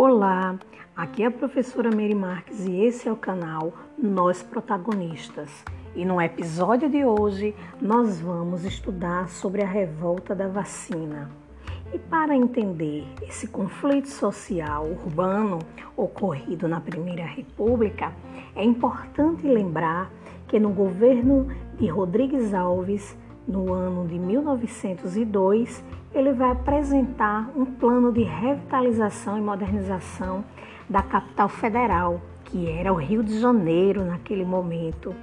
Olá, aqui é a professora Mary Marques e esse é o canal Nós Protagonistas. E no episódio de hoje nós vamos estudar sobre a revolta da vacina. E para entender esse conflito social urbano ocorrido na Primeira República, é importante lembrar que no governo de Rodrigues Alves, no ano de 1902, ele vai apresentar um plano de revitalização e modernização da capital federal, que era o Rio de Janeiro naquele momento.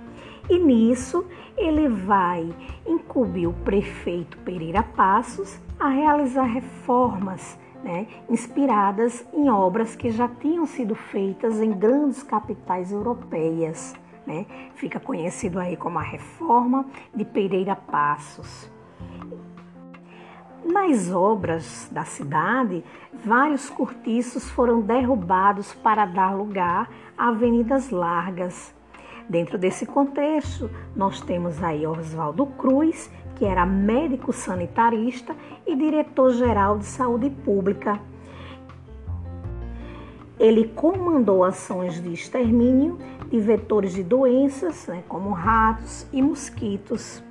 E nisso ele vai incumbir o prefeito Pereira Passos a realizar reformas né, inspiradas em obras que já tinham sido feitas em grandes capitais europeias. Né? Fica conhecido aí como a Reforma de Pereira Passos. Nas obras da cidade, vários cortiços foram derrubados para dar lugar a avenidas largas. Dentro desse contexto, nós temos aí Oswaldo Cruz, que era médico sanitarista e diretor-geral de saúde pública. Ele comandou ações de extermínio de vetores de doenças, né, como ratos e mosquitos.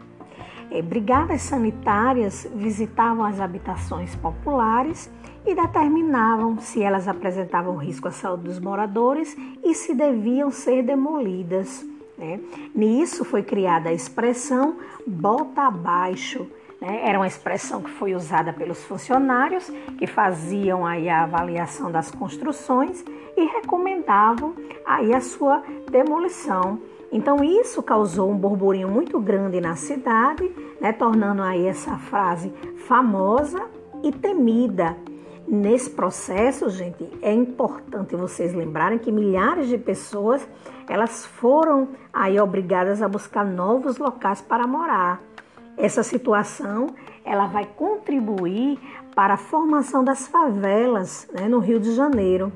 É, brigadas sanitárias visitavam as habitações populares e determinavam se elas apresentavam risco à saúde dos moradores e se deviam ser demolidas. Né? Nisso foi criada a expressão bota abaixo. Né? Era uma expressão que foi usada pelos funcionários que faziam aí a avaliação das construções e recomendavam aí a sua demolição. Então isso causou um burburinho muito grande na cidade, né, tornando aí essa frase famosa e temida. Nesse processo, gente, é importante vocês lembrarem que milhares de pessoas elas foram aí obrigadas a buscar novos locais para morar. Essa situação ela vai contribuir para a formação das favelas né, no Rio de Janeiro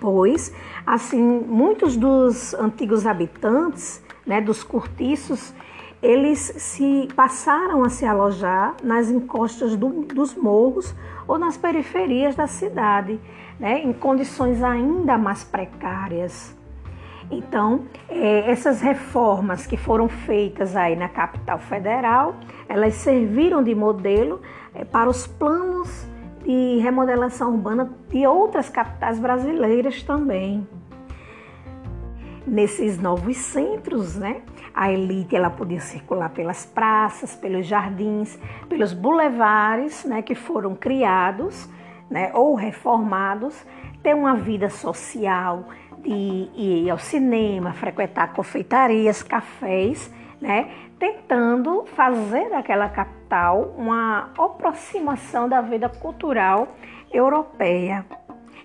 pois assim muitos dos antigos habitantes, né, dos cortiços, eles se passaram a se alojar nas encostas do, dos morros ou nas periferias da cidade, né, em condições ainda mais precárias. Então, é, essas reformas que foram feitas aí na capital federal, elas serviram de modelo é, para os planos de remodelação urbana de outras capitais brasileiras também. Nesses novos centros, né, a elite ela podia circular pelas praças, pelos jardins, pelos bulevares, né, que foram criados, né, ou reformados, ter uma vida social, de ir ao cinema, frequentar confeitarias, cafés, né, tentando fazer daquela capital uma aproximação da vida cultural europeia.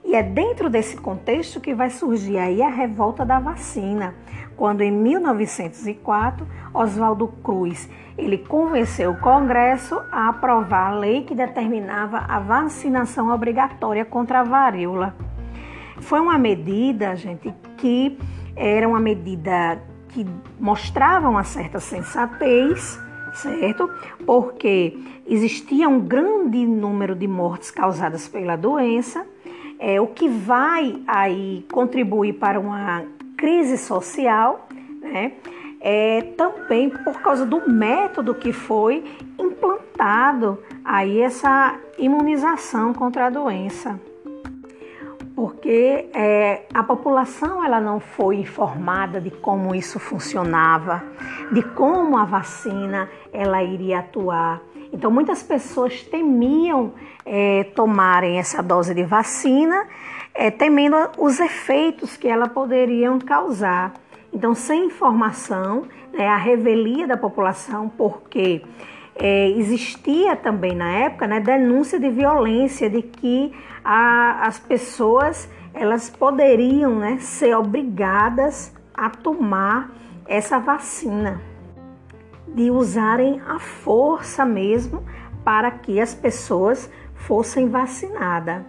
E é dentro desse contexto que vai surgir aí a revolta da vacina, quando em 1904 Oswaldo Cruz ele convenceu o Congresso a aprovar a lei que determinava a vacinação obrigatória contra a varíola. Foi uma medida, gente, que era uma medida que mostravam uma certa sensatez, certo? Porque existia um grande número de mortes causadas pela doença, é, o que vai aí contribuir para uma crise social, né? É, também por causa do método que foi implantado aí essa imunização contra a doença porque é, a população ela não foi informada de como isso funcionava, de como a vacina ela iria atuar. Então muitas pessoas temiam é, tomarem essa dose de vacina, é, temendo os efeitos que ela poderiam causar. Então sem informação, né, a revelia da população, porque é, existia também na época né, denúncia de violência, de que a, as pessoas elas poderiam né, ser obrigadas a tomar essa vacina, de usarem a força mesmo para que as pessoas fossem vacinadas.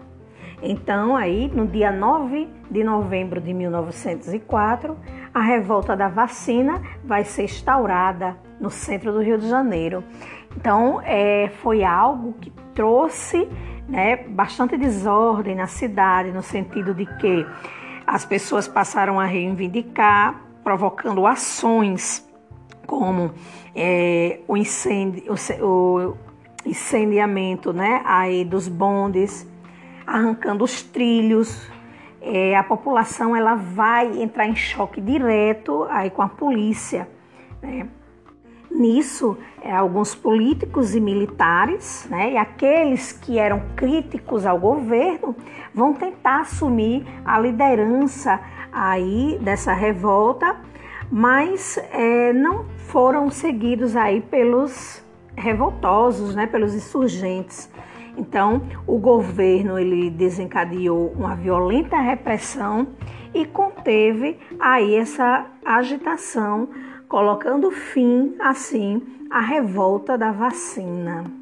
Então, aí, no dia 9 de novembro de 1904, a revolta da vacina vai ser instaurada no centro do Rio de Janeiro. Então, é, foi algo que trouxe né, bastante desordem na cidade, no sentido de que as pessoas passaram a reivindicar, provocando ações como é, o, incêndio, o, incendiamento né, aí dos bondes, arrancando os trilhos. É, a população ela vai entrar em choque direto aí com a polícia. Né? Nisso, é, alguns políticos e militares, né, e aqueles que eram críticos ao governo, vão tentar assumir a liderança aí dessa revolta, mas é, não foram seguidos aí pelos revoltosos, né, pelos insurgentes. Então, o governo ele desencadeou uma violenta repressão e conteve aí essa agitação colocando fim, assim, à revolta da vacina.